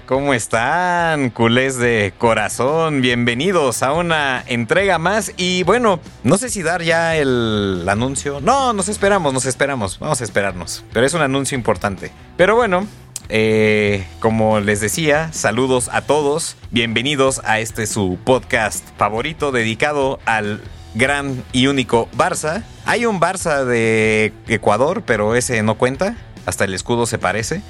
¿cómo están? Culés de corazón, bienvenidos a una entrega más y bueno, no sé si dar ya el anuncio. No, nos esperamos, nos esperamos, vamos a esperarnos, pero es un anuncio importante. Pero bueno, eh, como les decía, saludos a todos, bienvenidos a este su podcast favorito dedicado al gran y único Barça. Hay un Barça de Ecuador, pero ese no cuenta. Hasta el escudo se parece.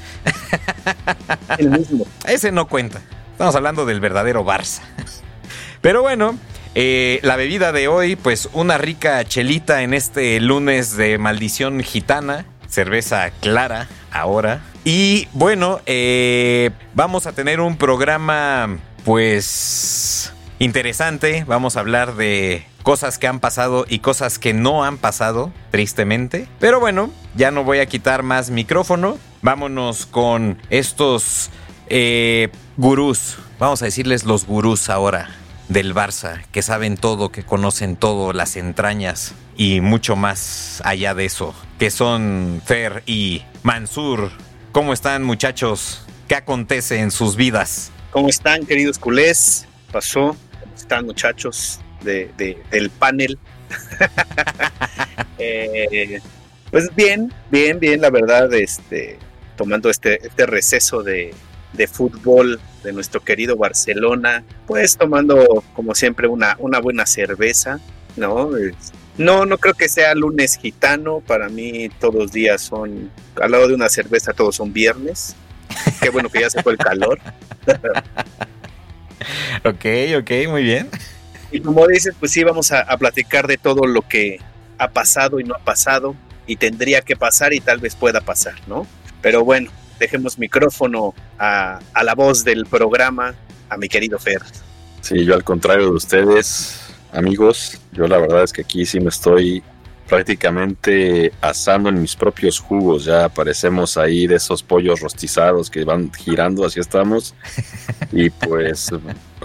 El mismo. Ese no cuenta. Estamos hablando del verdadero Barça. Pero bueno, eh, la bebida de hoy, pues una rica chelita en este lunes de maldición gitana. Cerveza clara ahora. Y bueno, eh, vamos a tener un programa, pues interesante. Vamos a hablar de cosas que han pasado y cosas que no han pasado, tristemente. Pero bueno, ya no voy a quitar más micrófono. Vámonos con estos eh, gurús. Vamos a decirles los gurús ahora del Barça, que saben todo, que conocen todo, las entrañas y mucho más allá de eso, que son Fer y Mansur. ¿Cómo están muchachos? ¿Qué acontece en sus vidas? ¿Cómo están queridos culés? Pasó están muchachos de, del panel? Eh, pues bien, bien, bien, la verdad, este, tomando este, este receso de, de, fútbol de nuestro querido Barcelona, pues tomando como siempre una, una buena cerveza, ¿no? No, no creo que sea lunes gitano, para mí todos los días son, al lado de una cerveza todos son viernes, qué bueno que ya se fue el calor. ok, ok, muy bien. Y como dices, pues sí, vamos a, platicar de todo lo que ha pasado y no ha pasado, y tendría que pasar y tal vez pueda pasar, ¿no? Pero bueno, dejemos micrófono a, a la voz del programa, a mi querido Fer. Sí, yo al contrario de ustedes, amigos, yo la verdad es que aquí sí me estoy prácticamente asando en mis propios jugos. Ya aparecemos ahí de esos pollos rostizados que van girando, así estamos. Y pues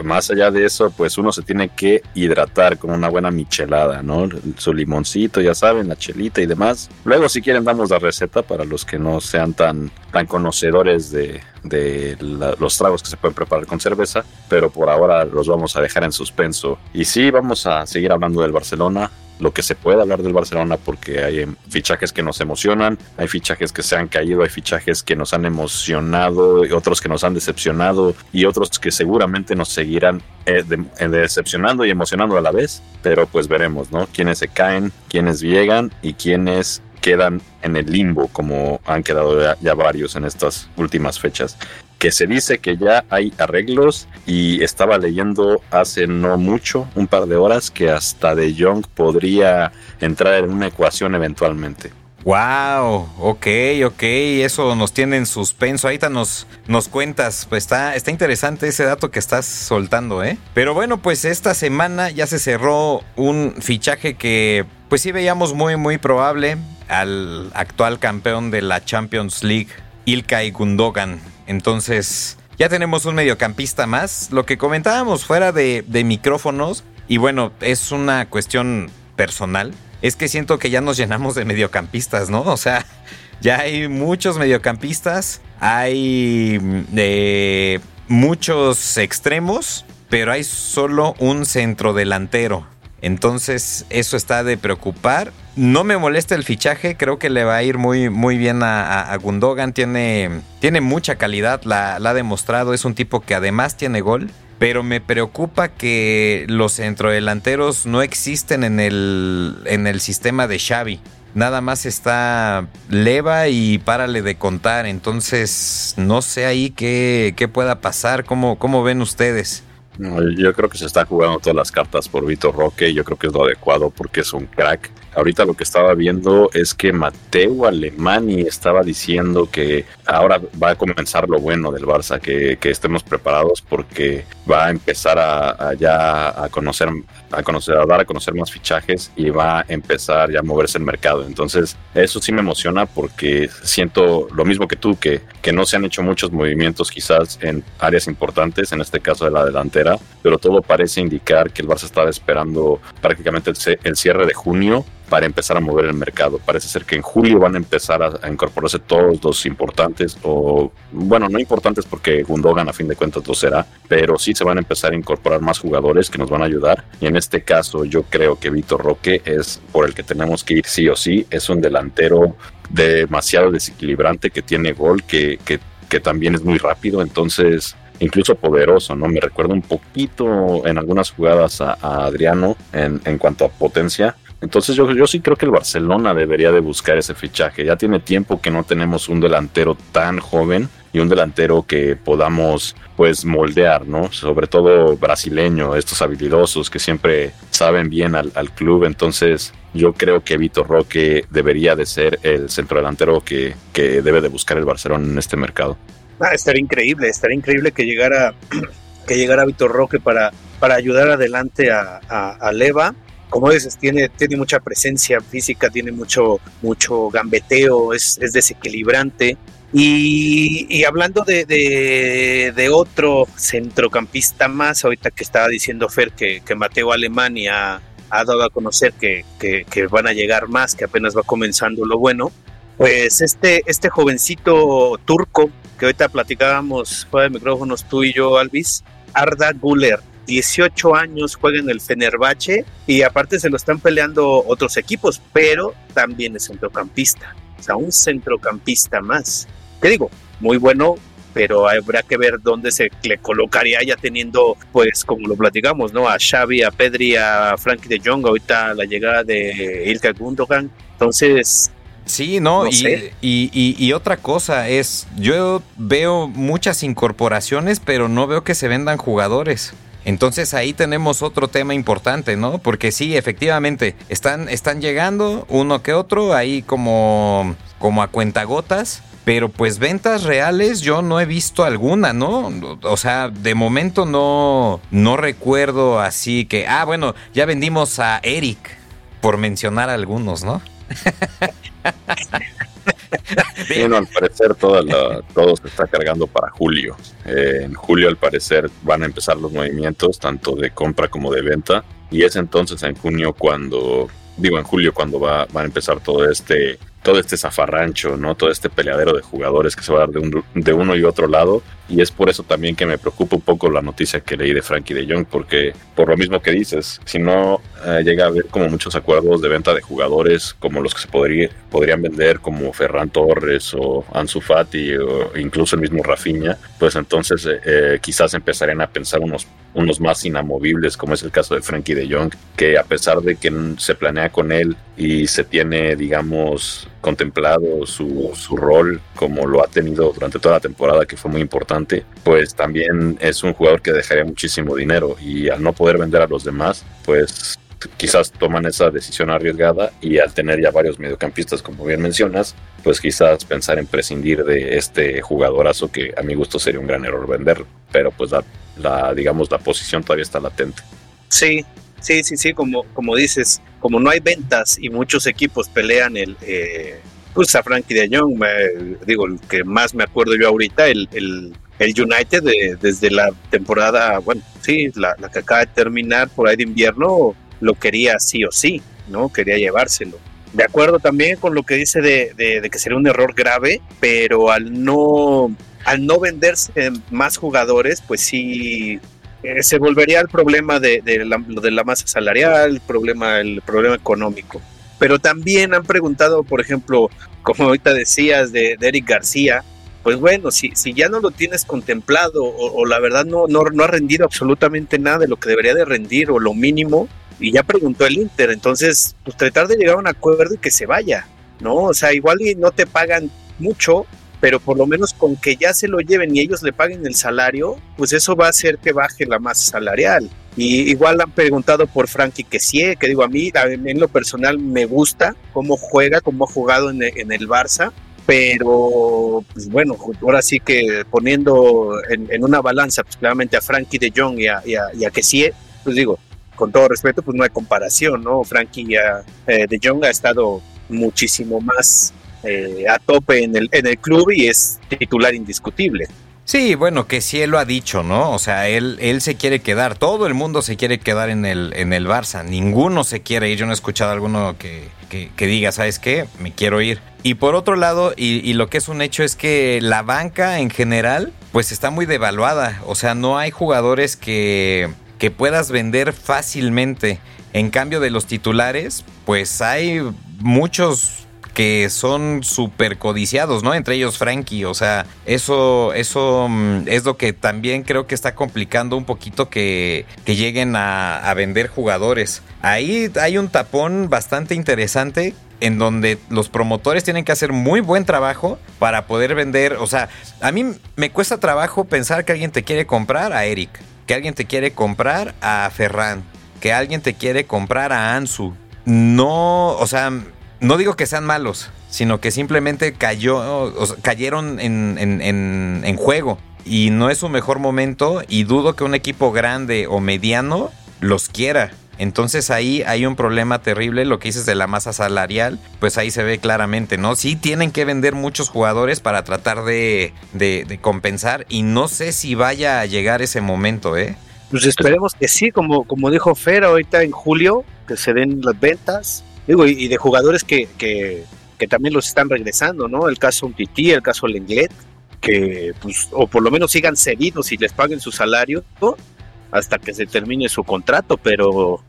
más allá de eso, pues uno se tiene que hidratar con una buena michelada, ¿no? Su limoncito, ya saben, la chelita y demás. Luego, si quieren, damos la receta para los que no sean tan, tan conocedores de, de los tragos que se pueden preparar con cerveza, pero por ahora los vamos a dejar en suspenso. Y sí, vamos a seguir hablando del Barcelona lo que se puede hablar del Barcelona porque hay fichajes que nos emocionan, hay fichajes que se han caído, hay fichajes que nos han emocionado, otros que nos han decepcionado y otros que seguramente nos seguirán eh, eh, decepcionando y emocionando a la vez, pero pues veremos, ¿no? Quiénes se caen, quiénes llegan y quiénes quedan en el limbo, como han quedado ya, varios en estas últimas fechas que se dice que ya hay arreglos y estaba leyendo hace no mucho, un par de horas, que hasta De Jong podría entrar en una ecuación eventualmente. Wow, ok, ok, eso nos tiene en suspenso. Ahorita nos, nos cuentas, pues está, está interesante ese dato que estás soltando, ¿eh? Pero bueno, pues esta semana ya se cerró un fichaje que pues sí veíamos muy, muy probable al actual campeón de la Champions League, Ilkay Gundogan. Entonces, ya tenemos un mediocampista más. Lo que comentábamos fuera de, micrófonos, y bueno, es una cuestión personal, es que siento que ya nos llenamos de mediocampistas, ¿no? O sea, ya hay muchos mediocampistas, hay de muchos extremos, pero hay solo un centrodelantero. Entonces, eso está de preocupar. No me molesta el fichaje, creo que le va a ir muy, muy bien a, Gundogan. Tiene, tiene mucha calidad, la, ha demostrado. Es un tipo que además tiene gol. Pero me preocupa que los centrodelanteros no existen en el, en el sistema de Xavi. Nada más está leva y párale de contar. Entonces, no sé ahí qué, qué pueda pasar. ¿Cómo, ¿Cómo ven ustedes? Yo creo que se está jugando todas las cartas por Vitor Roque. Yo creo que es lo adecuado porque es un crack. Ahorita lo que estaba viendo es que Mateo Alemani estaba diciendo que ahora va a comenzar lo bueno del Barça, que, estemos preparados porque va a empezar a, ya a conocer, a conocer, a dar a conocer más fichajes y va a empezar ya a moverse el mercado. Entonces, eso sí me emociona porque siento lo mismo que tú, que, que no se han hecho muchos movimientos quizás en áreas importantes, en este caso de la delantera, pero todo parece indicar que el Barça estaba esperando prácticamente el cierre de junio para empezar a mover el mercado. Parece ser que en julio van a empezar a, incorporarse todos los importantes, o bueno, no importantes porque Gundogan a fin de cuentas lo será, pero sí se van a empezar a incorporar más jugadores que nos van a ayudar. Y en este caso yo creo que Víctor Roque es por el que tenemos que ir sí o sí. Es un delantero demasiado desequilibrante que tiene gol, que, que, también es muy rápido. Entonces incluso poderoso, ¿no? Me recuerda un poquito en algunas jugadas a, Adriano en, en, cuanto a potencia. Entonces yo, yo sí creo que el Barcelona debería de buscar ese fichaje. Ya tiene tiempo que no tenemos un delantero tan joven y un delantero que podamos pues moldear, ¿no? Sobre todo brasileño, estos habilidosos que siempre saben bien al, al club. Entonces yo creo que Vitor Roque debería de ser el centrodelantero que, que debe de buscar el Barcelona en este mercado. Ah, estaría increíble, estaría increíble que llegara, que llegara Vitor Roque para, para ayudar adelante a, a, Leva. Como dices, tiene, tiene mucha presencia física, tiene mucho, mucho gambeteo, es, es desequilibrante. Y, hablando de, de, de, otro centrocampista más, ahorita que estaba diciendo Fer que, que Mateo Alemania ha, dado a conocer que, que, van a llegar más, que apenas va comenzando lo bueno, pues este, este jovencito turco que ahorita platicábamos fuera de micrófonos tú y yo, Alvis, Arda Guller, 18 años, juega en el Fenerbahce y aparte se lo están peleando otros equipos, pero también es centrocampista, o sea, un centrocampista más. ¿Qué digo? Muy bueno, pero habrá que ver dónde se le colocaría ya teniendo, pues como lo platicamos, ¿no? A Xavi, a Pedri, a Frankie de Jong, ahorita la llegada de Ilka Gundogan. Entonces, Sí, no, y, y, otra cosa es, yo veo muchas incorporaciones, pero no veo que se vendan jugadores. Entonces ahí tenemos otro tema importante, ¿no? Porque sí, efectivamente, están, están llegando uno que otro, ahí como, como a cuentagotas. Pero pues ventas reales yo no he visto alguna, ¿no? O sea, de momento no, no recuerdo así que, ah, bueno, ya vendimos a Eric, por mencionar algunos, ¿no? Bueno, al parecer todo se está cargando para julio. Eh, en julio, al parecer, van a empezar los movimientos, tanto de compra como de venta. Y es entonces en junio cuando, digo en julio, cuando va, va a empezar todo este todo este zafarrancho, ¿no? Todo este peleadero de jugadores que se va a dar de, un, de uno y otro lado. Y es por eso también que me preocupa un poco la noticia que leí de Frankie de Jong, porque por lo mismo que dices, si no eh, llega a haber como muchos acuerdos de venta de jugadores como los que se podría, podrían vender, como Ferran Torres o Ansu Fati o incluso el mismo Rafinha, pues entonces eh, eh, quizás empezarían a pensar unos, unos más inamovibles, como es el caso de Frankie de Jong, que a pesar de que se planea con él y se tiene, digamos, contemplado su, su, rol como lo ha tenido durante toda la temporada, que fue muy importante, pues también es un jugador que dejaría muchísimo dinero. Y al no poder vender a los demás, pues quizás toman esa decisión arriesgada y al tener ya varios mediocampistas, como bien mencionas, pues quizás pensar en prescindir de este jugadorazo que a mi gusto sería un gran error vender, pero pues la, la digamos la posición todavía está latente. Sí, Sí, sí, sí, como, como dices, como no hay ventas y muchos equipos pelean el, eh, pues a Frankie de Jong, digo, el que más me acuerdo yo ahorita, el, el, el United desde la temporada, bueno, sí, la, la, que acaba de terminar por ahí de invierno, lo quería sí o sí, ¿no? Quería llevárselo. De acuerdo también con lo que dice de, de, de que sería un error grave, pero al no, al no venderse más jugadores, pues sí eh, se volvería el problema de, la, de, masa salarial, el problema, económico. Pero también han preguntado, por ejemplo, como ahorita decías de, Eric García, pues bueno, si, ya no lo tienes contemplado o, la verdad no, ha rendido absolutamente nada de lo que debería de rendir o lo mínimo, y ya preguntó el Inter, entonces pues tratar de llegar a un acuerdo y que se vaya, ¿no? O sea, igual no te pagan mucho, pero por lo menos con que ya se lo lleven y ellos le paguen el salario, pues eso va a hacer que baje la masa salarial. Y igual han preguntado por Frankie Kessie, que digo, a mí en lo personal me gusta cómo juega, cómo ha jugado en, el Barça, pero pues bueno, ahora sí que poniendo en, una balanza pues claramente a Frankie de Jong y a, y a, pues digo, con todo respeto, pues no hay comparación, ¿no? Frankie eh, de Jong ha estado muchísimo más eh, a tope en el, en el club y es titular indiscutible. Sí, bueno, que sí él lo ha dicho, ¿no? O sea, él, él se quiere quedar, todo el mundo se quiere quedar en el, en el Barça, ninguno se quiere ir, yo no he escuchado a alguno que, que, diga, ¿sabes qué? Me quiero ir. Y por otro lado, y, lo que es un hecho es que la banca en general, pues está muy devaluada, o sea, no hay jugadores que, que puedas vender fácilmente. En cambio de los titulares, pues hay muchos que son súper codiciados, ¿no? Entre ellos Frankie, o sea, eso, eso mm, es lo que también creo que está complicando un poquito que, que lleguen a, a vender jugadores. Ahí hay un tapón bastante interesante en donde los promotores tienen que hacer muy buen trabajo para poder vender. O sea, a mí me cuesta trabajo pensar que alguien te quiere comprar a Eric, que alguien te quiere comprar a Ferran, que alguien te quiere comprar a Ansu. No, o sea, no digo que sean malos, sino que simplemente cayó, cayeron en, juego. Y no es su mejor momento y dudo que un equipo grande o mediano los quiera. Entonces ahí hay un problema terrible, lo que dices de la masa salarial, pues ahí se ve claramente, ¿no? Sí tienen que vender muchos jugadores para tratar de, de compensar y no sé si vaya a llegar ese momento, ¿eh? Pues esperemos que sí, como, como dijo Fer ahorita en julio, que se den las ventas Digo, y, de jugadores que, que, también los están regresando, ¿no? El caso Titi, el caso Lenglet, que pues, o por lo menos sigan cedidos y les paguen su salario hasta que se termine su contrato, pero,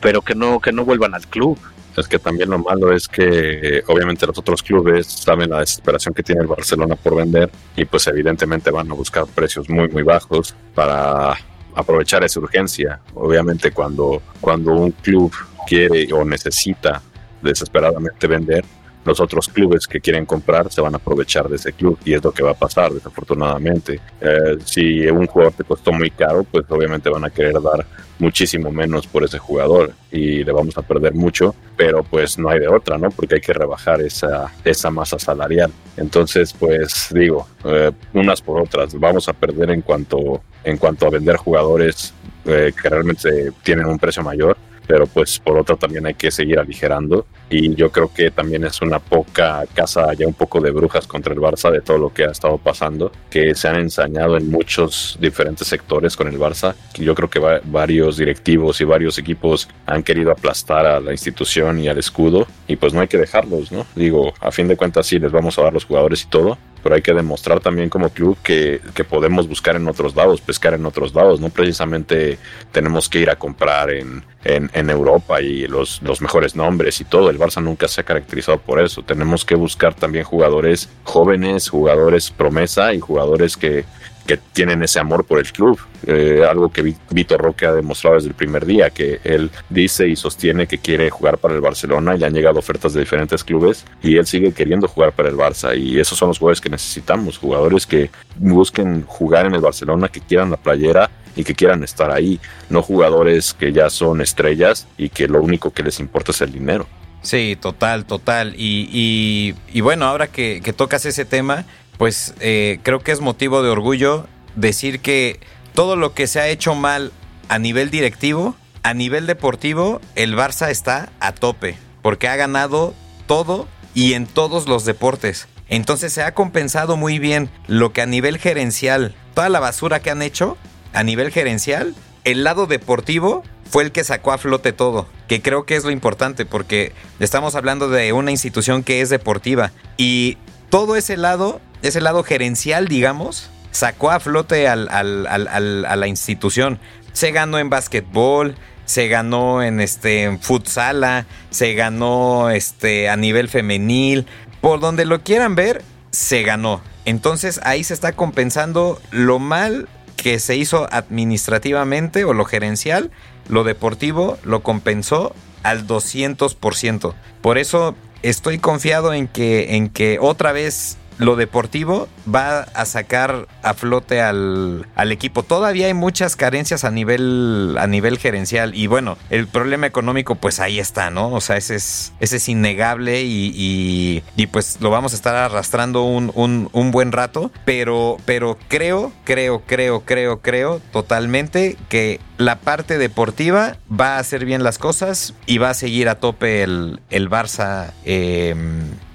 pero que no, que no vuelvan al club. Es que también lo malo es que obviamente los otros clubes saben la desesperación que tiene el Barcelona por vender y pues evidentemente van a buscar precios muy muy bajos para aprovechar esa urgencia. Obviamente cuando, cuando un club quiere o necesita desesperadamente vender, los otros clubes que quieren comprar se van a aprovechar de ese club y es lo que va a pasar desafortunadamente. Eh, si un jugador te costó muy caro, pues obviamente van a querer dar muchísimo menos por ese jugador y le vamos a perder mucho, pero pues no hay de otra, ¿no? Porque hay que rebajar esa, esa masa salarial. Entonces, pues digo, eh, unas por otras, vamos a perder en cuanto, en cuanto a vender jugadores eh, que realmente tienen un precio mayor pero pues por otra también hay que seguir aligerando y yo creo que también es una poca casa ya un poco de brujas contra el Barça de todo lo que ha estado pasando, que se han ensañado en muchos diferentes sectores con el Barça. Yo creo que varios directivos y varios equipos han querido aplastar a la institución y al escudo y pues no hay que dejarlos, ¿no? Digo, a fin de cuentas sí les vamos a dar los jugadores y todo, pero hay que demostrar también como club que, podemos buscar en otros lados, pescar en otros lados, no precisamente tenemos que ir a comprar en, en, Europa y los, los mejores nombres y todo, el Barça nunca se ha caracterizado por eso, tenemos que buscar también jugadores jóvenes, jugadores promesa y jugadores que, que tienen ese amor por el club. Eh, algo que Vitor Roque ha demostrado desde el primer día, que él dice y sostiene que quiere jugar para el Barcelona y han llegado ofertas de diferentes clubes y él sigue queriendo jugar para el Barça y esos son los jugadores que necesitamos, jugadores que busquen jugar en el Barcelona, que quieran la playera y que quieran estar ahí, no jugadores que ya son estrellas y que lo único que les importa es el dinero. Sí, total, total. Y, y, bueno, ahora que, tocas ese tema, pues eh, creo que es motivo de orgullo decir que todo lo que se ha hecho mal a nivel directivo, a nivel deportivo, el Barça está a tope, porque ha ganado todo y en todos los deportes. Entonces se ha compensado muy bien lo que a nivel gerencial, toda la basura que han hecho, a nivel gerencial, el lado deportivo fue el que sacó a flote todo, que creo que es lo importante porque estamos hablando de una institución que es deportiva y todo ese lado ese lado gerencial, digamos, sacó a flote al, a la institución. Se ganó en básquetbol, se ganó en este futsala, se ganó este a nivel femenil, por donde lo quieran ver, se ganó. Entonces ahí se está compensando lo mal que se hizo administrativamente o lo gerencial, lo deportivo lo compensó al 200%. Por eso estoy confiado en que en que otra vez lo deportivo va a sacar a flote al, equipo. Todavía hay muchas carencias a nivel, a nivel gerencial. Y bueno, el problema económico, pues ahí está, ¿no? O sea, ese es, ese es innegable y, y, pues lo vamos a estar arrastrando un, un, buen rato. Pero, pero creo, creo, creo, creo, creo totalmente que la parte deportiva va a hacer bien las cosas y va a seguir a tope el, el Barça. Eh,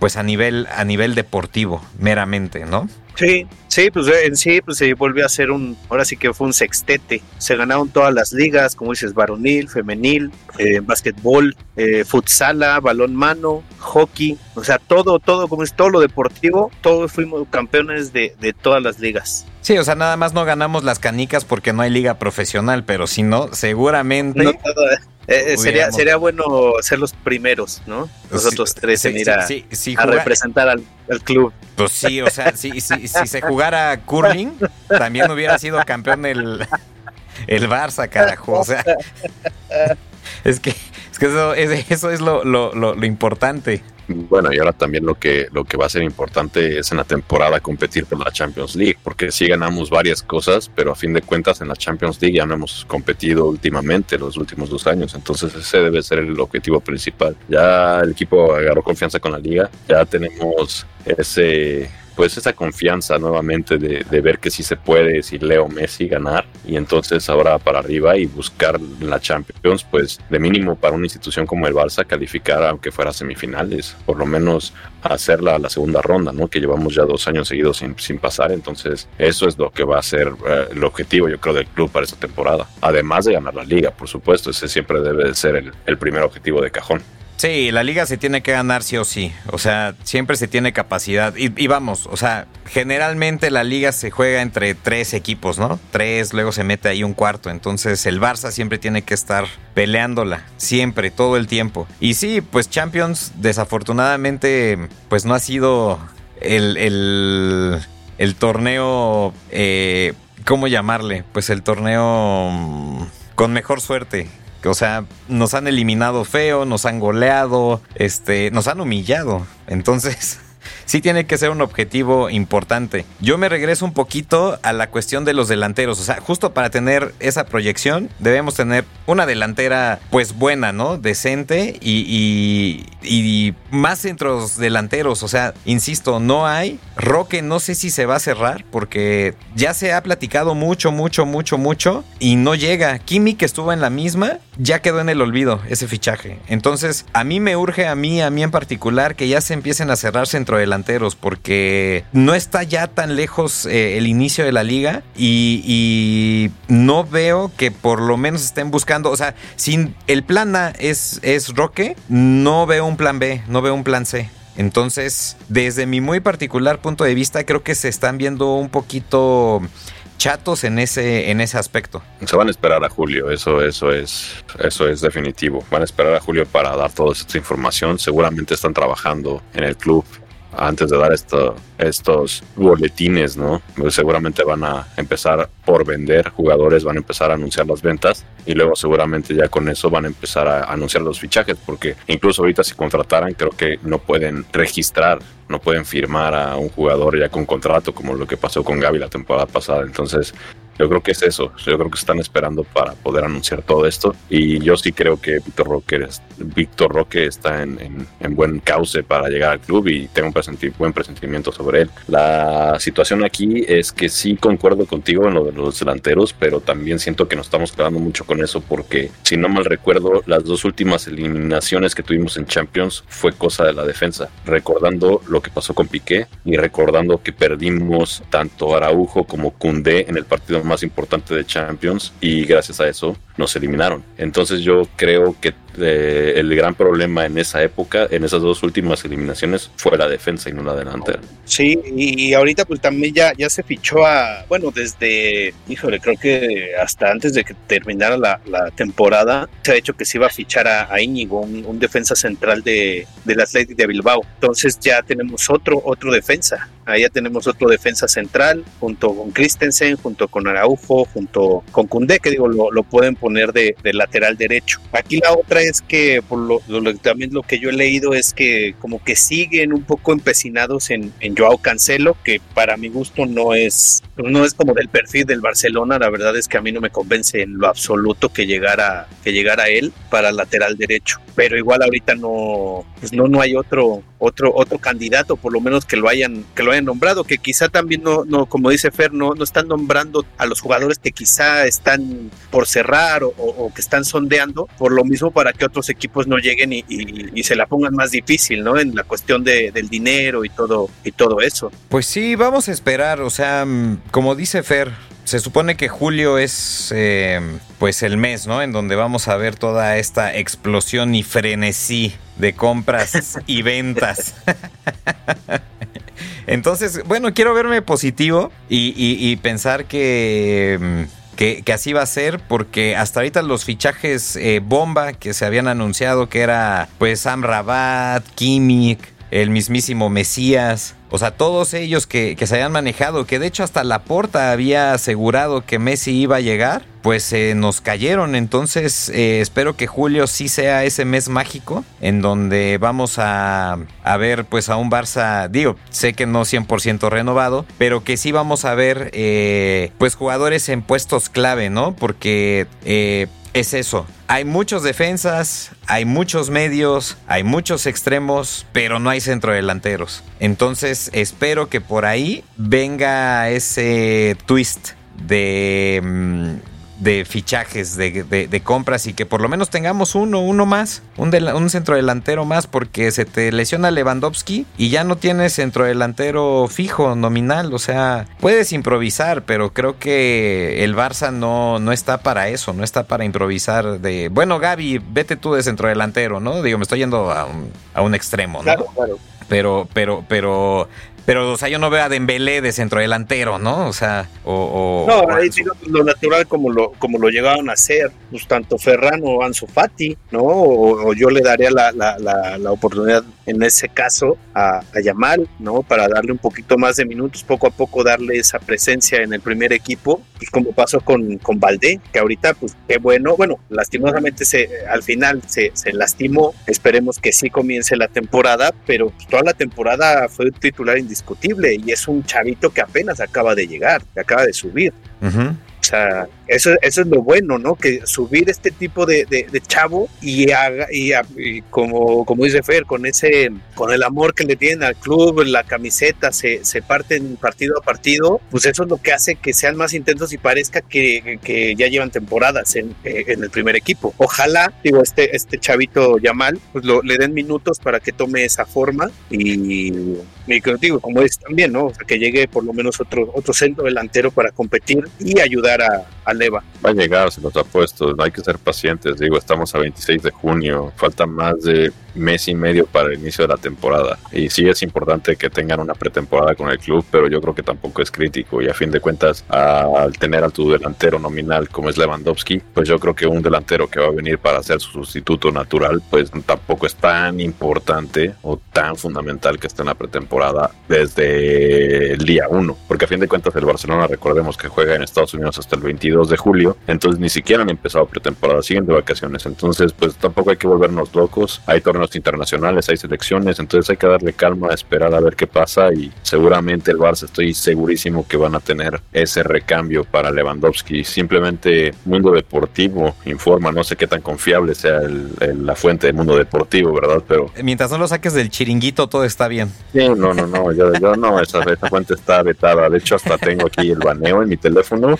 pues a nivel, a nivel deportivo, meramente, ¿no? Sí, sí, pues en sí, pues se volvió a hacer un, ahora sí que fue un sextete. Se ganaron todas las ligas, como dices, varonil, femenil, eh, básquetbol, eh, futsala, balón mano, hockey, o sea, todo, todo, como es todo lo deportivo, todos fuimos campeones de, de todas las ligas. Sí, o sea, nada más no ganamos las canicas porque no hay liga profesional, pero si no, seguramente... No, eh, eh, sería, sería bueno ser los primeros, ¿no? Nosotros tres en ir a, representar al, club. Pues sí, o sea, si, si, si se jugara curling, también hubiera sido campeón el, el Barça, carajo. O sea, es que, es que eso, es, eso es lo, lo, lo importante. Bueno, y ahora también lo que, lo que va a ser importante es en la temporada competir por la Champions League, porque sí ganamos varias cosas, pero a fin de cuentas en la Champions League ya no hemos competido últimamente los últimos dos años, entonces ese debe ser el objetivo principal. Ya el equipo agarró confianza con la liga, ya tenemos ese pues esa confianza nuevamente de, ver que sí se puede, si Leo Messi ganar y entonces ahora para arriba y buscar la Champions, pues de mínimo para una institución como el Barça calificar aunque fuera semifinales, por lo menos hacerla a la segunda ronda, ¿no? Que llevamos ya dos años seguidos sin, sin pasar, entonces eso es lo que va a ser eh, el objetivo yo creo del club para esta temporada, además de ganar la liga, por supuesto, ese siempre debe ser el, el primer objetivo de cajón. Sí, la liga se tiene que ganar sí o sí. O sea, siempre se tiene capacidad. Y, vamos, o sea, generalmente la liga se juega entre tres equipos, ¿no? Tres, luego se mete ahí un cuarto. Entonces el Barça siempre tiene que estar peleándola. Siempre, todo el tiempo. Y sí, pues Champions, desafortunadamente, pues no ha sido el, el, torneo. Eh, ¿Cómo llamarle? Pues el torneo mm, con mejor suerte o sea, nos han eliminado feo, nos han goleado, este, nos han humillado. Entonces, sí tiene que ser un objetivo importante. Yo me regreso un poquito a la cuestión de los delanteros. O sea, justo para tener esa proyección, debemos tener una delantera, pues buena, ¿no? Decente y, más centros delanteros. O sea, insisto, no hay. Roque no sé si se va a cerrar porque ya se ha platicado mucho, mucho, mucho, mucho y no llega. Kimi, que estuvo en la misma, ya quedó en el olvido ese fichaje. Entonces, a mí me urge, a mí, a mí en particular, que ya se empiecen a cerrar centro delanteros porque no está ya tan lejos eh, el inicio de la liga y, no veo que por lo menos estén buscando, o sea, si el plan A es, es Roque, no veo un plan B, no veo un plan C. Entonces, desde mi muy particular punto de vista, creo que se están viendo un poquito chatos en ese, en ese aspecto. Se van a esperar a Julio, eso, eso es, eso es definitivo. Van a esperar a Julio para dar toda esta información. Seguramente están trabajando en el club antes de dar esto, estos boletines, ¿no? Pues seguramente van a empezar por vender jugadores, van a empezar a anunciar las ventas y luego seguramente ya con eso van a empezar a anunciar los fichajes, porque incluso ahorita si contrataran creo que no pueden registrar, no pueden firmar a un jugador ya con contrato como lo que pasó con Gaby la temporada pasada. Entonces yo creo que es eso. Yo creo que están esperando para poder anunciar todo esto. Y yo sí creo que Víctor Roque, Víctor Roque está en, buen cauce para llegar al club y tengo un buen presentimiento sobre él. La situación aquí es que sí concuerdo contigo en lo de los delanteros, pero también siento que nos estamos quedando mucho con eso porque, si no mal recuerdo, las dos últimas eliminaciones que tuvimos en Champions fue cosa de la defensa. Recordando lo que pasó con Piqué y recordando que perdimos tanto Araujo como Cundé en el partido más importante de Champions y gracias a eso nos eliminaron. Entonces yo creo que eh, el gran problema en esa época, en esas dos últimas eliminaciones, fue la defensa y no la delantera. Sí, y ahorita pues también ya, ya se fichó a, bueno, desde, híjole, creo que hasta antes de que terminara la, temporada, se ha dicho que se iba a fichar a, Íñigo, un, defensa central de, del Athletic de Bilbao. Entonces ya tenemos otro, otro defensa. Ya tenemos otro defensa central, junto con Christensen, junto con Araujo, junto con Cundé, que digo, lo, lo pueden poner de, lateral derecho. Aquí la otra es que, por lo, también lo que yo he leído es que como que siguen un poco empecinados en, en Joao Cancelo, que para mi gusto no es, no es como del perfil del Barcelona, la verdad es que a mí no me convence en lo absoluto que llegara, que llegara él para lateral derecho, pero igual ahorita no, pues no, no hay otro, otro, otro candidato, por lo menos que lo hayan, que lo hayan nombrado, que quizá también no, no como dice Fer, no, no están nombrando a los jugadores que quizá están por cerrar o, que están sondeando, por lo mismo para que otros equipos no lleguen y, y, se la pongan más difícil, ¿no? En la cuestión de, del dinero y todo, y todo eso. Pues sí, vamos a esperar, o sea, mm, como dice Fer, se supone que julio es eh, pues el mes, ¿no? En donde vamos a ver toda esta explosión y frenesí de compras y ventas. Entonces, bueno, quiero verme positivo y, pensar que, mm, que, que, así va a ser, porque hasta ahorita los fichajes eh, bomba que se habían anunciado, que era pues Sam Rabat, Kimmich, el mismísimo Mesías, o sea, todos ellos que, se habían manejado, que de hecho hasta Laporta había asegurado que Messi iba a llegar, pues eh, nos cayeron. Entonces eh, espero que julio sí sea ese mes mágico en donde vamos a, ver pues a un Barça, digo, sé que no 100% renovado, pero que sí vamos a ver eh, pues jugadores en puestos clave, ¿no? Porque es eso. Hay muchos defensas, hay muchos medios, hay muchos extremos, pero no hay centrodelanteros. Entonces espero que por ahí venga ese twist de mm, de fichajes, de, compras y que por lo menos tengamos uno, uno más, un, un centro delantero más, porque se te lesiona Lewandowski y ya no tienes centro delantero fijo, nominal, o sea, puedes improvisar, pero creo que el Barça no, no está para eso, no está para improvisar de, bueno, Gaby, vete tú de centro delantero, ¿no? Digo, me estoy yendo a un, a un extremo, ¿no? Claro, claro. Pero, pero, pero pero, o sea, yo no veo a Dembélé de centrodelantero, ¿no? O sea, o... no, ahí lo natural como lo, como lo llegaban a hacer, pues tanto Ferran o Ansu Fati, ¿no? O, yo le daría la, la, la, oportunidad en ese caso a, a, Yamal, ¿no? Para darle un poquito más de minutos, poco a poco darle esa presencia en el primer equipo, pues como pasó con, con Valdé, que ahorita, pues qué bueno, bueno, lastimosamente se, al final se, se lastimó, esperemos que sí comience la temporada, pero pues, toda la temporada fue titular indiscutible y es un chavito que apenas acaba de llegar, que acaba de subir. O sea, eso, eso es lo bueno, ¿no? Que subir este tipo de, de, chavo y, haga, y, como, como dice Fer, con ese, con el amor que le tienen al club, la camiseta, se, se parten partido a partido, pues eso es lo que hace que sean más intensos y parezca que, que ya llevan temporadas en, en, el primer equipo. Ojalá, digo, este, este chavito Yamal, pues lo, le den minutos para que tome esa forma y, y digo, como es también, ¿no? O sea, que llegue por lo menos otro, otro centro delantero para competir y ayudar a, Leva. Va a llegar, se los apuesto, hay que ser pacientes, digo, estamos a 26 de junio, falta más de mes y medio para el inicio de la temporada. Y sí es importante que tengan una pretemporada con el club, pero yo creo que tampoco es crítico. Y a fin de cuentas, al tener a tu delantero nominal como es Lewandowski, pues yo creo que un delantero que va a venir para ser su sustituto natural, pues tampoco es tan importante o tan fundamental que esté en la pretemporada desde el día 1. Porque a fin de cuentas el Barcelona, recordemos que juega en Estados Unidos hasta el 22 de julio, entonces ni siquiera han empezado pretemporada, siguen de vacaciones. Entonces, pues tampoco hay que volvernos locos. Hay torneos internacionales, hay selecciones, entonces hay que darle calma, esperar a ver qué pasa y seguramente el Barça estoy segurísimo que van a tener ese recambio para Lewandowski. Simplemente Mundo Deportivo informa, no sé qué tan confiable sea la fuente del Mundo Deportivo, ¿verdad? Pero mientras no lo saques del chiringuito todo está bien. Sí, no, no, no, yo, no, esa, esa fuente está vetada. De hecho, hasta tengo aquí el baneo en mi teléfono.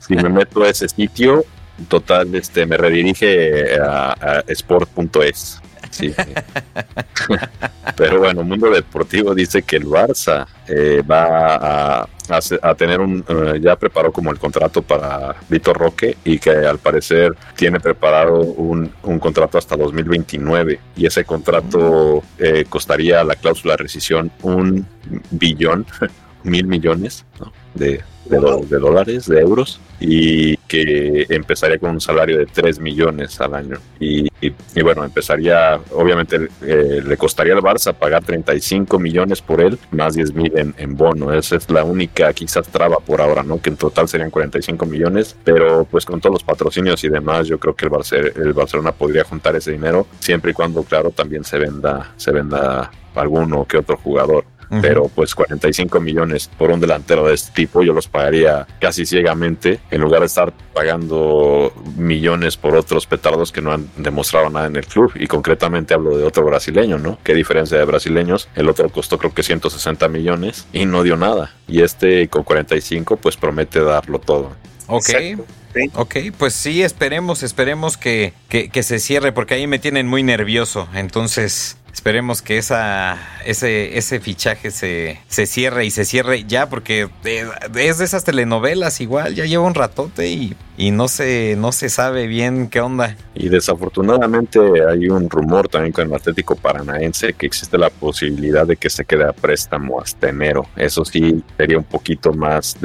Si me meto a ese sitio, total, este, me redirige a, a sport.es. Sí. Pero bueno, Mundo Deportivo dice que el Barça eh, va a, tener un, eh, ya preparó como el contrato para Vitor Roque y que al parecer tiene preparado un, contrato hasta 2029 y ese contrato eh, costaría la cláusula de rescisión un billón, mil millones de, de, dólares, de euros, y que empezaría con un salario de 3 millones al año. Y, bueno, empezaría, obviamente eh, le costaría al Barça pagar 35 millones por él, más 10 mil en, bono. Esa es la única quizás traba por ahora, ¿no? Que en total serían 45 millones, pero pues con todos los patrocinios y demás, yo creo que el, Barcelona, el Barcelona podría juntar ese dinero, siempre y cuando, claro, también se venda, se venda alguno que otro jugador. Pero pues 45 millones por un delantero de este tipo yo los pagaría casi ciegamente en lugar de estar pagando millones por otros petardos que no han demostrado nada en el club y concretamente hablo de otro brasileño, ¿no? ¿Qué diferencia de brasileños? El otro costó creo que 160 millones y no dio nada y este con 45 pues promete darlo todo. Ok. Ok, pues sí, esperemos, esperemos que, que, se cierre, porque ahí me tienen muy nervioso. Entonces, esperemos que esa, ese, ese fichaje se, se cierre y se cierre ya, porque es de esas telenovelas igual, ya lleva un ratote y y no se, no se sabe bien qué onda. Y desafortunadamente hay un rumor también con el Atlético Paranaense que existe la posibilidad de que se quede a préstamo hasta enero. Eso sí sería un poquito más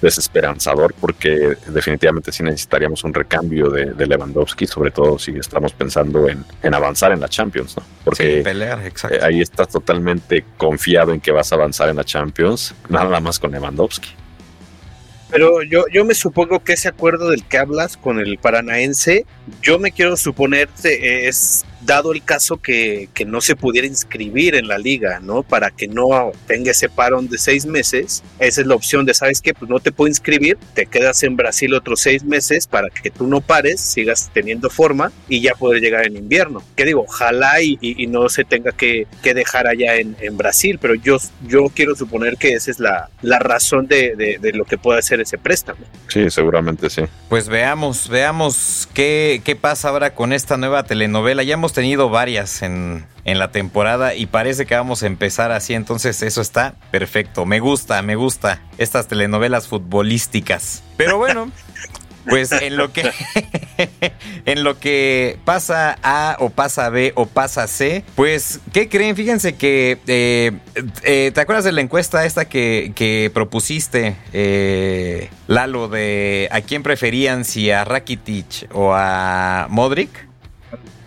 desesperanzador porque definitivamente sí necesitaríamos un recambio de, Lewandowski, sobre todo si estamos pensando en, avanzar en la Champions, ¿no? Porque pelear, exacto. Eh, ahí estás totalmente confiado en que vas a avanzar en la Champions, nada más con Lewandowski. Pero yo, yo me supongo que ese acuerdo del que hablas con el paranaense, yo me quiero suponer es dado el caso que, no se pudiera inscribir en la liga, ¿no? Para que no tenga ese parón de seis meses, esa es la opción de, ¿sabes qué? Pues no te puedo inscribir, te quedas en Brasil otros seis meses para que tú no pares, sigas teniendo forma y ya poder llegar en invierno. ¿Qué digo? Ojalá y, no se tenga que, dejar allá en, Brasil, pero yo, yo quiero suponer que esa es la, la razón de, lo que puede hacer ese préstamo. Sí, seguramente sí. Pues veamos, veamos qué, qué pasa ahora con esta nueva telenovela. Ya hemos tenido varias en, en la temporada y parece que vamos a empezar así, entonces eso está perfecto. Me gusta, me gusta estas telenovelas futbolísticas. Pero bueno, pues en lo que en lo que pasa A o pasa B o pasa C, pues ¿qué creen? Fíjense que eh, eh, ¿te acuerdas de la encuesta esta que, que propusiste, eh, Lalo, de a quién preferían, si a Rakitic o a Modric?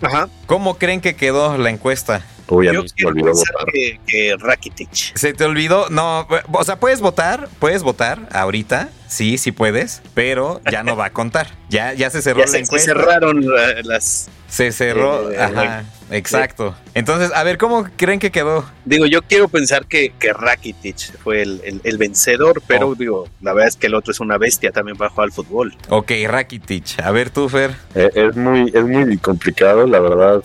Ajá. ¿Cómo creen que quedó la encuesta? Uy, a Yo mí se me olvidó votar. Que, Rakitic. ¿Se te olvidó? No, o sea, puedes votar, puedes votar ahorita, sí, sí puedes, pero ya no va a contar. Ya, ya se cerró la encuesta. Se cerraron las se cerró. Eh, ajá, exacto. Entonces, a ver, ¿cómo creen que quedó? Digo, yo quiero pensar que, que Rakitic fue el, vencedor, pero oh. digo, la verdad es que el otro es una bestia también para jugar al fútbol. Ok, Rakitic. A ver, tú, Fer. Eh, es, muy, es muy complicado, la verdad,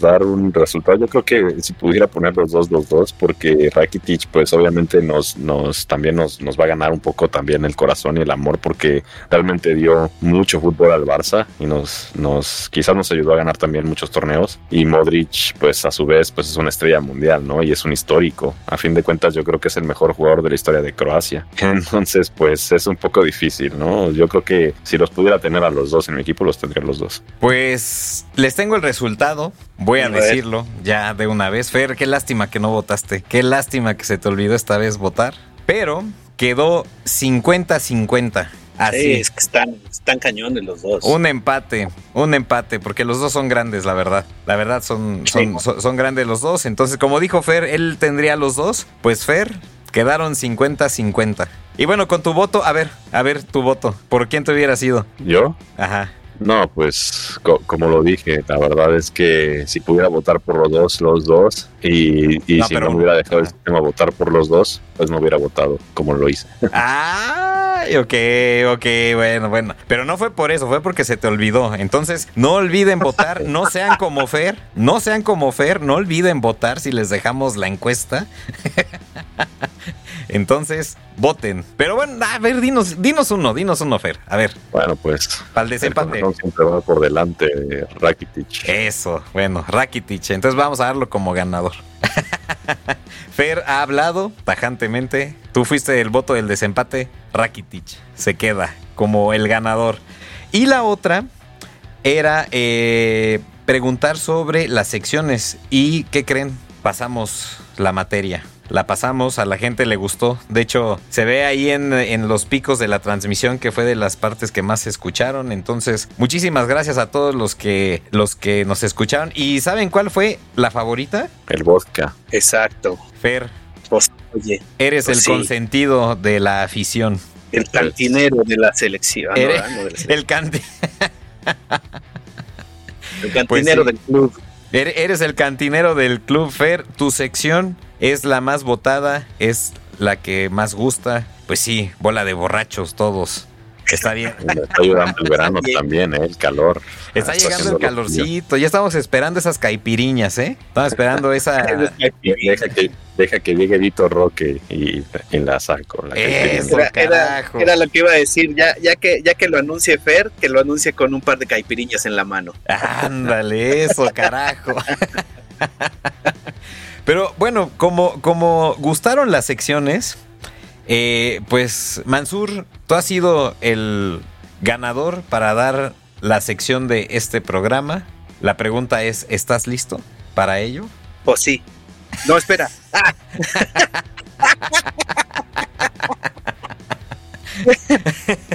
dar un resultado. Yo creo que si pudiera poner los dos, los dos, porque Rakitic, pues obviamente nos, nos también nos, nos va a ganar un poco también el corazón y el amor, porque realmente dio mucho fútbol al Barça y nos, nos quizás nos ayudó a ganar también muchos torneos. Y Modric, pues a su vez, pues es una estrella mundial, ¿no? Y es un histórico. A fin de cuentas, yo creo que es el mejor jugador de la historia de Croacia. Entonces, pues es un poco difícil, ¿no? Yo creo que si los pudiera tener a los dos en mi equipo, los tendría los dos. Pues les tengo el resultado. Voy a, decirlo ya de una vez. Fer, qué lástima que no votaste. Qué lástima que se te olvidó esta vez votar. Pero quedó 50-50. Así. es que están, están cañones los dos. Un empate, un empate, porque los dos son grandes, la verdad. La verdad, son, son, son, grandes los dos. Entonces, como dijo Fer, él tendría los dos. Pues Fer, quedaron 50-50. Y bueno, con tu voto, a ver, a ver tu voto. ¿Por quién te hubiera sido? ¿Yo? Ajá. No, pues como lo dije, la verdad es que si pudiera votar por los dos, los dos, y, y si no me hubiera dejado el sistema votar por los dos, pues no hubiera votado como lo hice. Ay, ok, ok, bueno, bueno. Pero no fue por eso, fue porque se te olvidó. Entonces, no olviden votar, no sean como Fer, no sean como Fer, no olviden votar si les dejamos la encuesta. Entonces, voten. Pero bueno, a ver, dinos, dinos uno, dinos uno, Fer. A ver. Bueno, pues. Para el desempate. siempre va por delante Rakitic. Eso, bueno, Rakitic. Entonces vamos a darlo como ganador. Fer ha hablado tajantemente. Tú fuiste el voto del desempate. Rakitic se queda como el ganador. Y la otra era eh, preguntar sobre las secciones. ¿Y qué creen? Pasamos la materia la pasamos, a la gente le gustó. De hecho, se ve ahí en, los picos de la transmisión que fue de las partes que más se escucharon. Entonces, muchísimas gracias a todos los que, los que nos escucharon. ¿Y saben cuál fue la favorita? El vodka. Exacto. Fer. Pues, oye. Eres pues el consentido de la afición. El cantinero de la selección. El, cantinero. el cantinero del club. Eres el cantinero del Club Fer. Tu sección es la más votada, es la que más gusta. Pues sí, bola de borrachos todos. Está bien. está ayudando el verano también, ¿eh? el calor. Está, llegando el calorcito. Ya estamos esperando esas caipiriñas, ¿eh? Estamos esperando esa. deja, que, deja que llegue Vito Roque y, la saco. era, lo que iba a decir. Ya, ya, que, ya que lo anuncie Fer, que lo anuncie con un par de caipiriñas en la mano. Ándale, eso, carajo. Pero bueno, como, como gustaron las secciones, eh, pues Mansur, tú has sido el ganador para dar la sección de este programa. La pregunta es, ¿estás listo para ello? Pues sí. No, espera.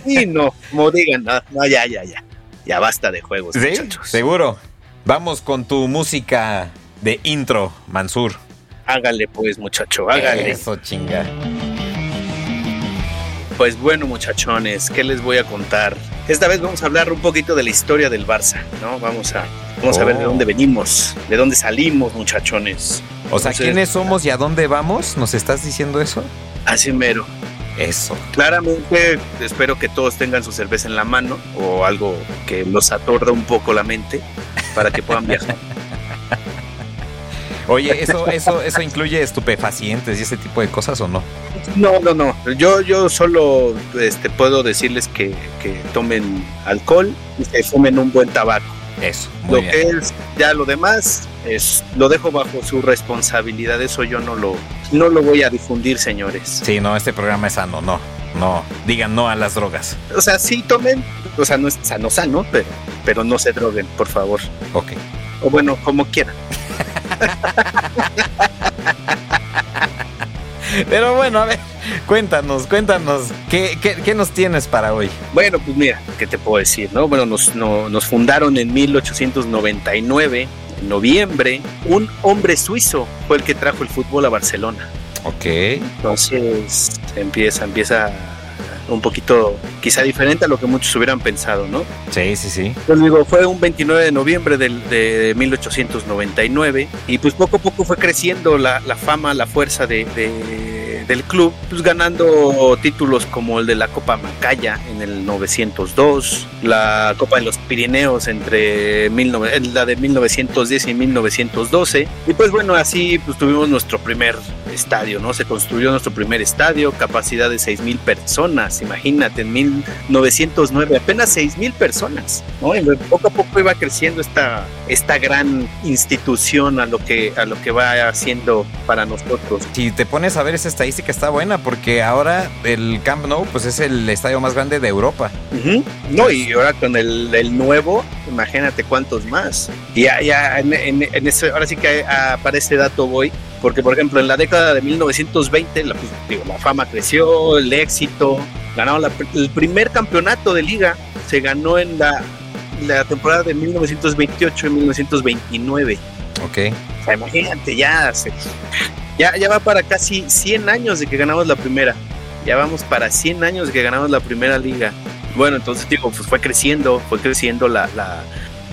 y no, como digan, no, ya, ya, ya. Ya basta de juegos, ¿Sí? Seguro. Vamos con tu música de intro, Mansur. Hágale pues, muchacho, hágale. Eso, chinga. Pues bueno, muchachones, ¿qué les voy a contar? Esta vez vamos a hablar un poquito de la historia del Barça, ¿no? Vamos a, vamos a ver de oh. dónde venimos, de dónde salimos, muchachones. O sea, ¿quiénes somos y a dónde vamos? ¿Nos estás diciendo eso? Así mero. Eso. Claramente espero que todos tengan su cerveza en la mano o algo que los atorda un poco la mente para que puedan viajar. Oye, ¿eso, eso, ¿eso incluye estupefacientes y ese tipo de cosas o no? No, no, no. Yo, yo solo este, puedo decirles que, tomen alcohol y que fumen un buen tabaco. Eso. lo que es ya lo demás es lo dejo bajo su responsabilidad. Eso yo no lo no lo voy a difundir, señores. Sí, no, este programa es sano, no. No, digan no a las drogas. O sea, sí tomen, o sea, no es sano, sano, pero, pero no se droguen, por favor. Ok. O bueno, como quieran. Pero bueno, a ver, cuéntanos, cuéntanos, ¿qué, qué, nos tienes para hoy? Bueno, pues mira, ¿qué te puedo decir? no Bueno, nos, nos fundaron en 1899, en noviembre. Un hombre suizo fue el que trajo el fútbol a Barcelona. Ok. Entonces empieza, empieza un poquito quizá diferente a lo que muchos hubieran pensado, ¿no? Sí, sí, sí. Pues digo, fue un 29 de noviembre del, de 1899 y pues poco a poco fue creciendo la, la fama, la fuerza de del club, pues ganando títulos como el de la Copa Macaya en el 902, la Copa de los Pirineos entre la de 1910 y 1912. Y pues bueno, así pues tuvimos nuestro primer estadio, ¿no? Se construyó nuestro primer estadio, capacidad de 6 mil personas, imagínate, en 1909 apenas 6 mil personas, ¿no? Y poco a poco iba creciendo esta, esta gran institución a lo que, a lo que va haciendo para nosotros. Si te pones a ver esa estadística, está buena porque ahora el Camp Nou pues es el estadio más grande de Europa. No, y ahora con el, el, nuevo, imagínate cuántos más. Y ya, ya en, en, ahora sí que para ese dato voy, porque por ejemplo en la década de 1920 la, pues, la fama creció, el éxito, ganaron el primer campeonato de liga, se ganó en la, la temporada de 1928 y 1929. Ok. O sea, imagínate, ya se, ya, ya va para casi 100 años de que ganamos la primera. Ya vamos para 100 años de que ganamos la primera liga. Bueno, entonces digo, pues fue creciendo, fue creciendo la,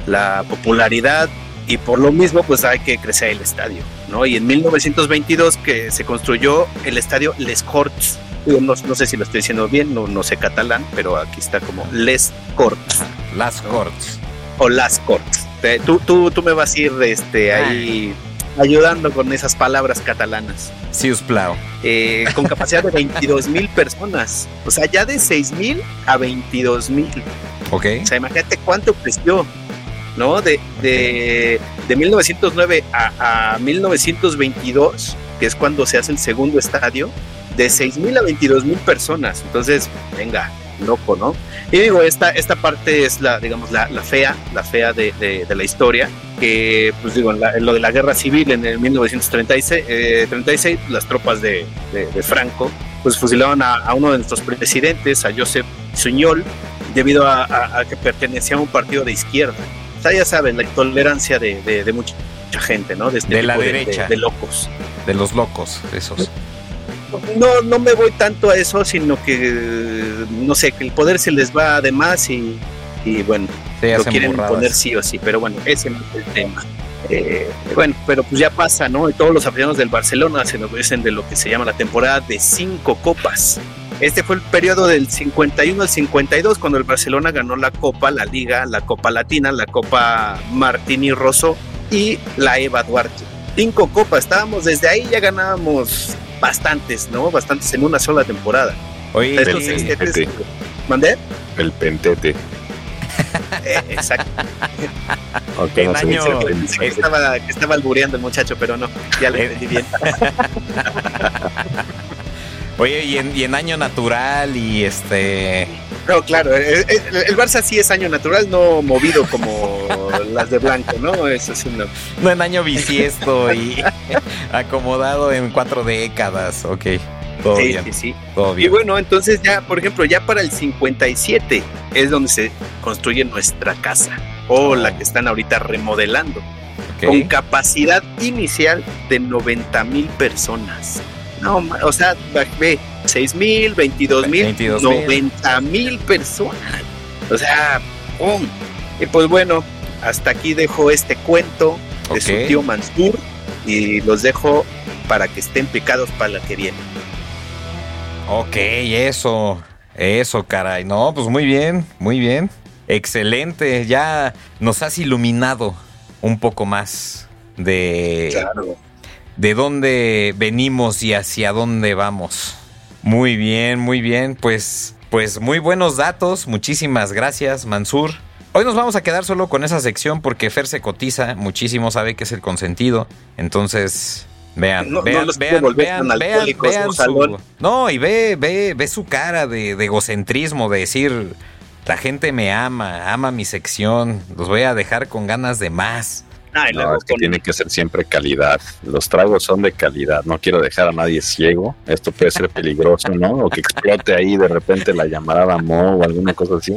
la, popularidad y por lo mismo pues hay que crecer el estadio, ¿no? Y en 1922 que se construyó el estadio Les Corts, no, no, sé si lo estoy diciendo bien, no, no sé catalán, pero aquí está como Les Corts. Las Corts. O Las Corts. Tú, tú, tú me vas a ir este, ahí ayudando con esas palabras catalanas. Sí, us eh, con capacidad de 22 mil personas. O sea, ya de 6 mil a 22 mil. Ok. O sea, imagínate cuánto creció, ¿no? De, de, de 1909 a, a 1922, que es cuando se hace el segundo estadio, de 6 mil a 22 mil personas. Entonces, venga, loco, ¿no? Y digo, esta, esta parte es la, digamos, la, la fea, la fea de, de, la historia, que, pues digo, en, lo de la guerra civil en el 1936, eh, 36, las tropas de, de, Franco, pues fusilaron a, uno de nuestros presidentes, a Joseph Suñol, debido a, que pertenecía a un partido de izquierda. O sea, ya saben, la intolerancia de, de mucha, gente, ¿no? De, este la derecha. De, locos. De los locos, esos no, no me voy tanto a eso, sino que, no sé, que el poder se les va de más y, y bueno, lo quieren poner sí o sí, pero bueno, ese no es el tema. Eh, bueno, pero pues ya pasa, ¿no? Y todos los aficionados del Barcelona se enorgullecen de lo que se llama la temporada de cinco copas. Este fue el periodo del 51 al 52 cuando el Barcelona ganó la Copa, la Liga, la Copa Latina, la Copa Martini Rosso y la Eva Duarte. Cinco copas, estábamos desde ahí ya ganábamos bastantes, ¿no? Bastantes en una sola temporada. Oye, Estos sí, sextetes- ¿Mandé? El pentete. Eh, exacto. Ok, En no año- el que estaba, que estaba albureando el muchacho, pero no, ya le entendí bien. oye, y en, y en año natural y este... No, claro, eh, eh, el, el Barça sí es año natural, no movido como las de blanco, ¿no? Eso es una... No en año bisiesto y acomodado en cuatro décadas, ok. Todo sí, bien, sí, sí. todo Y bien. bueno, entonces ya, por ejemplo, ya para el 57 es donde se construye nuestra casa o la que están ahorita remodelando, con capacidad inicial de 90 mil personas. No, o sea, ve, 6 mil, 22 mil, 22,000. 90 mil personas. O sea, ¡pum! Y pues bueno, hasta aquí dejo este cuento de su tío Mansur y los dejo para que estén picados para la que viene. Ok, eso, eso, caray. No, pues muy bien, muy bien. Excelente, ya nos has iluminado un poco más de, Claro. De dónde venimos y hacia dónde vamos. Muy bien, muy bien. Pues, pues muy buenos datos. Muchísimas gracias, Mansur. Hoy nos vamos a quedar solo con esa sección porque Fer se cotiza muchísimo, sabe que es el consentido. Entonces, vean, No- vean, vean, vean, vean, su... No, y ve, ve, ve su cara de, de egocentrismo, de decir, la gente me ama, ama mi sección, los voy a dejar con ganas de más. Ah, No, luego es que con- tiene que ser siempre calidad. Los tragos son de calidad. No quiero dejar a nadie ciego. Esto puede ser peligroso, ¿no? O que explote ahí de repente la llamarada Mo o alguna cosa así.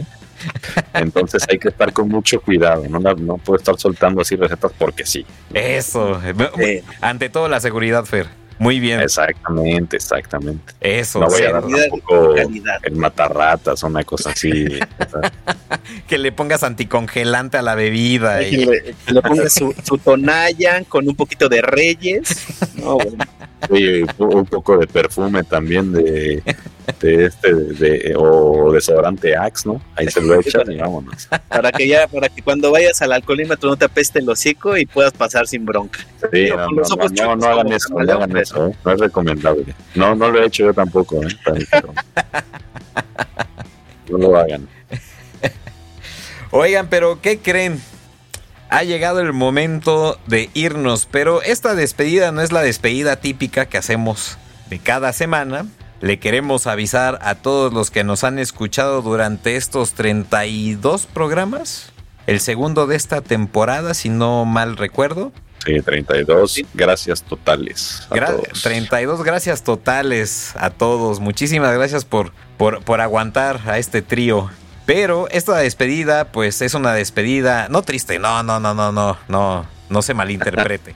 Entonces hay que estar con mucho cuidado. No, no puedo estar soltando así recetas porque sí. Eso, Eh, ante todo la seguridad, Fer. Muy bien, Exactamente, exactamente. eso. No voy a dar tampoco el matarratas o una cosa así. Que le pongas anticongelante a la bebida. Que y- le, que le ponga su, su tonalla con un poquito de reyes. No, bueno. Un poco de perfume también de, de este, de, o desodorante Axe, ¿no? Ahí se lo echan y vámonos. para que ya, para que cuando vayas al alcoholímetro no te apeste el hocico y puedas pasar sin bronca. Sí, no, no, hagan eso, no hagan eso, ¿eh? no es recomendable. No, no lo he hecho yo tampoco, ¿eh? Pero- No lo hagan. Oigan, pero ¿qué creen? Ha llegado el momento de irnos, pero esta despedida no es la despedida típica que hacemos de cada semana. Le queremos avisar a todos los que nos han escuchado durante estos 32 programas. El segundo de esta temporada, si no mal recuerdo. Sí, 32, gracias totales. A Gra- todos. 32 gracias totales a todos. Muchísimas gracias por, por, por aguantar a este trío. Pero esta despedida, pues es una despedida, no triste, no, no, no, no, no, no, no se malinterprete.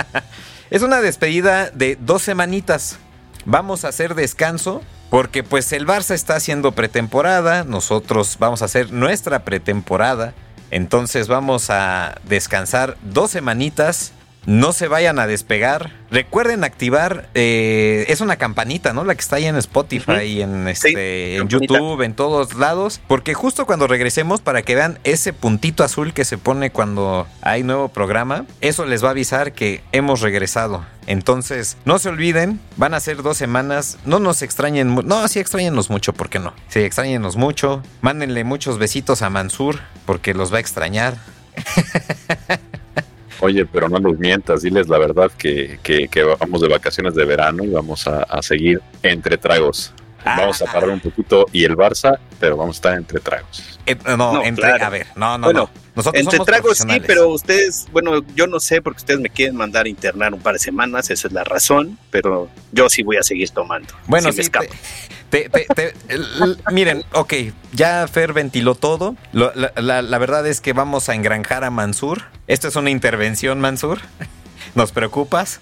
es una despedida de dos semanitas. Vamos a hacer descanso porque pues el Barça está haciendo pretemporada, nosotros vamos a hacer nuestra pretemporada. Entonces vamos a descansar dos semanitas. No se vayan a despegar. Recuerden activar. eh, es una campanita, ¿no? La que está ahí en Spotify, y en, este, en campanita. YouTube, en todos lados. Porque justo cuando regresemos, para que vean ese puntito azul que se pone cuando hay nuevo programa, eso les va a avisar que hemos regresado. Entonces, no se olviden, van a ser dos semanas. No nos extrañen. No, sí extrañenos mucho, ¿por qué no? Sí, extrañenos mucho. Mándenle muchos besitos a Mansur, porque los va a extrañar. Oye, pero no les mientas, diles la verdad que, que, que vamos de vacaciones de verano y vamos a, a seguir entre tragos. Vamos a Ah. parar un poquito y el Barça, pero vamos a estar entre tragos. Eh, no, No, entre, claro. a ver, no, no, Bueno, no. Nosotros Entre somos tragos sí, pero ustedes, bueno, yo no sé porque ustedes me quieren mandar a internar un par de semanas, esa es la razón, pero yo sí voy a seguir tomando. Bueno, si me sí, escapo. te- te- te- te- el- miren, ok, ya Fer ventiló todo. Lo- la, la- la verdad es que vamos a engranjar a Mansur. Esto es una intervención, Mansur. ¿Nos preocupas?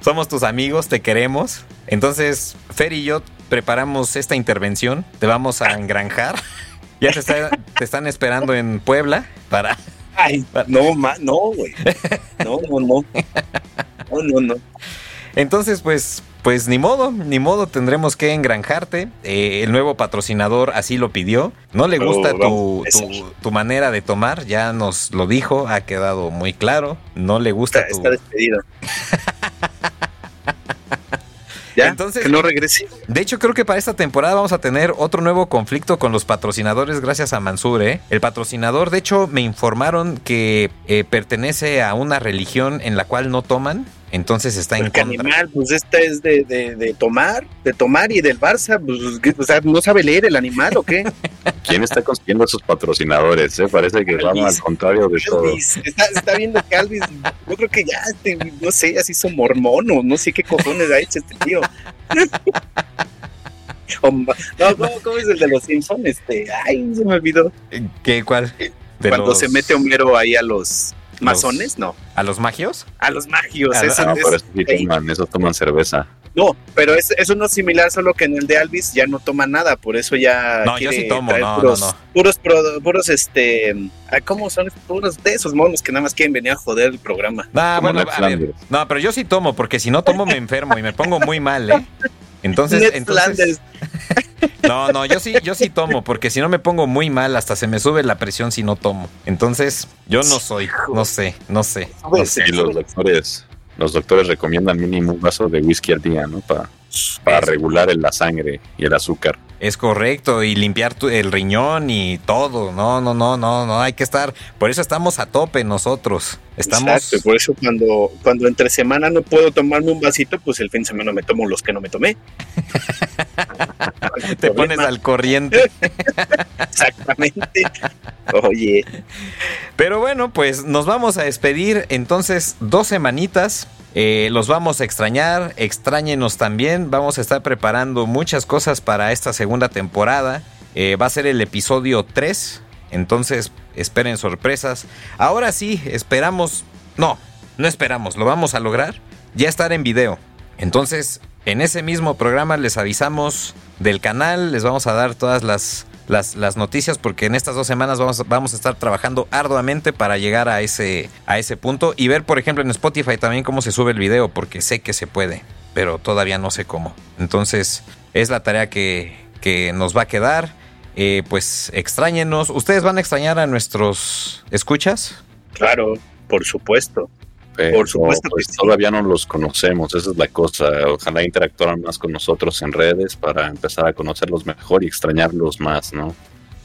Somos tus amigos, te queremos. Entonces, Fer y yo preparamos esta intervención. Te vamos a engranjar. Ya te, está- te están esperando en Puebla para, Ay, no, ma, no, güey. No, no, no. No, no, no. Entonces, pues, pues ni modo, ni modo, tendremos que engranjarte. Eh, el nuevo patrocinador así lo pidió. No le gusta Oh, tu, tu manera de tomar, ya nos lo dijo, ha quedado muy claro. No le gusta Está, tu... está despedido. ¿Ya? Entonces- que no regrese. De hecho, creo que para esta temporada vamos a tener otro nuevo conflicto con los patrocinadores gracias a Mansur, ¿eh? El patrocinador, de hecho, me informaron que eh, pertenece a una religión en la cual no toman, entonces está en Porque contra. animal, pues esta es de, de, de tomar, de tomar y del Barça, pues, o sea, ¿no sabe leer el animal o qué? ¿Quién está consiguiendo esos patrocinadores? eh? Parece que van al contrario de todo. Está, está viendo que Alvis, yo creo que ya, este, no sé, así son mormón o no sé qué cojones ha hecho este tío. No, ¿cómo, cómo es el de los Simpsons? Este, ay, se me olvidó. ¿Qué, ¿Cuál? De Cuando los- se mete Homero ahí a los masones, no, ¿A los magios? a los magios. Ah, eso No, es- pero eso sí toman, eso toman cerveza. no, pero es, es uno similar, solo que en el de Alvis ya no toma nada, por eso ya. No, yo sí tomo, no, puros, no, no. Puros, pro- puros, este. ¿Cómo son? Puros de esos monos que nada más quieren venir a joder el programa. Ah, Como bueno, a ver. No, pero yo sí tomo, porque si no tomo me enfermo y me pongo muy mal, ¿eh? Entonces, entonces. No, no, yo sí, yo sí tomo, porque si no me pongo muy mal, hasta se me sube la presión si no tomo. Entonces, yo no soy, no sé, no sé. no sé. Y los doctores, los doctores recomiendan mínimo un vaso de whisky al día, ¿no? Pa- para regular el- la sangre y el azúcar. Es correcto, y limpiar tu- el riñón y todo. No, no, no, no, no, hay que estar. Por eso estamos a tope nosotros. Estamos. Exacto, por eso cuando, cuando entre semana no puedo tomarme un vasito, pues el fin de semana me tomo los que no me tomé. Te pones al corriente. Exactamente. Oye, Pero bueno, pues nos vamos a despedir entonces dos semanitas. Eh, los vamos a extrañar, extrañenos también. Vamos a estar preparando muchas cosas para esta segunda temporada. Eh, va a ser el episodio 3, entonces esperen sorpresas. Ahora sí, esperamos... No, no esperamos, lo vamos a lograr. Ya estar en video. Entonces, en ese mismo programa les avisamos del canal, les vamos a dar todas las, las, las noticias porque en estas dos semanas vamos, vamos a estar trabajando arduamente para llegar a ese, a ese punto y ver, por ejemplo, en Spotify también cómo se sube el video porque sé que se puede, pero todavía no sé cómo. Entonces, es la tarea que, que nos va a quedar. Eh, pues extrañenos. ¿Ustedes van a extrañar a nuestros escuchas? claro, por supuesto. Pero, Por supuesto que pues, sí. todavía no los conocemos, esa es la cosa. Ojalá interactuaran más con nosotros en redes para empezar a conocerlos mejor y extrañarlos más, ¿no?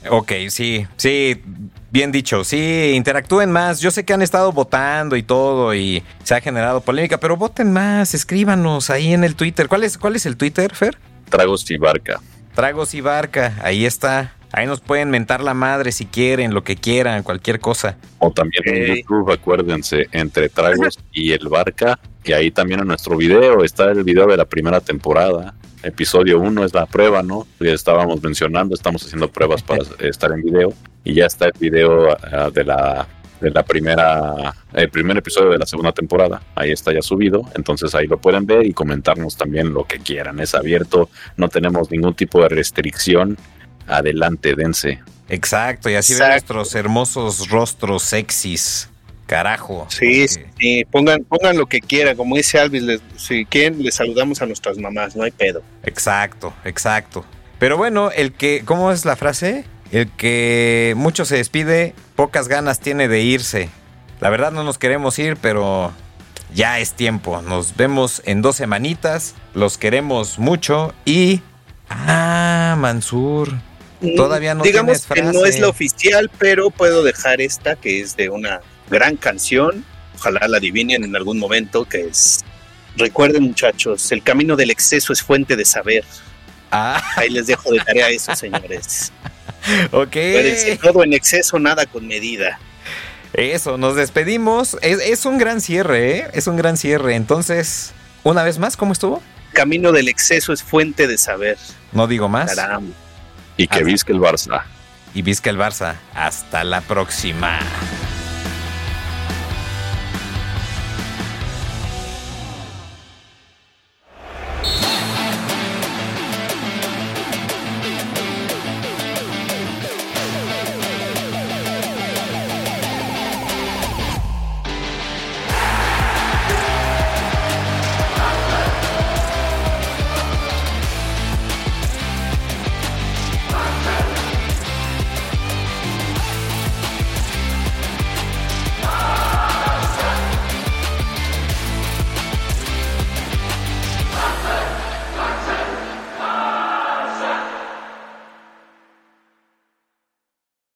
Ok, sí, sí, bien dicho, sí, interactúen más. Yo sé que han estado votando y todo y se ha generado polémica, pero voten más, escríbanos ahí en el Twitter. ¿Cuál es, cuál es el Twitter, Fer? Tragos y barca. Tragos y Barca, ahí está. Ahí nos pueden mentar la madre si quieren, lo que quieran, cualquier cosa. O también en Ok. YouTube, acuérdense, entre Tragos y el Barca. Y ahí también en nuestro video está el video de la primera temporada. Episodio 1 es la prueba, ¿no? Ya estábamos mencionando, estamos haciendo pruebas para estar en video. Y ya está el video ah, de la de la primera el primer episodio de la segunda temporada ahí está ya subido entonces ahí lo pueden ver y comentarnos también lo que quieran es abierto no tenemos ningún tipo de restricción adelante dense Exacto, y así ven Exacto. nuestros hermosos rostros sexys. Carajo. Sí, Porque- sí, sí, pongan, pongan lo que quieran, como dice Alvis, les- si quieren les saludamos a nuestras mamás, no hay pedo. Exacto, exacto. Pero bueno, el que, ¿cómo es la frase? El que mucho se despide, pocas ganas tiene de irse. La verdad no nos queremos ir, pero ya es tiempo. Nos vemos en dos semanitas. Los queremos mucho y... Ah, Mansur. Todavía no Digamos que no es la oficial, pero puedo dejar esta que es de una gran canción. Ojalá la adivinen en algún momento, que es... Recuerden muchachos, el camino del exceso es fuente de saber. Ah, Ahí les dejo de tarea eso, señores. ok. Acuérdense, todo en exceso, nada con medida. Eso, nos despedimos. Es, es un gran cierre, ¿eh? Es un gran cierre. Entonces, una vez más, ¿cómo estuvo? Camino del exceso es fuente de saber. No digo más. Caramba. Y que visque el Barça Y Vizca el Barça. Hasta la próxima.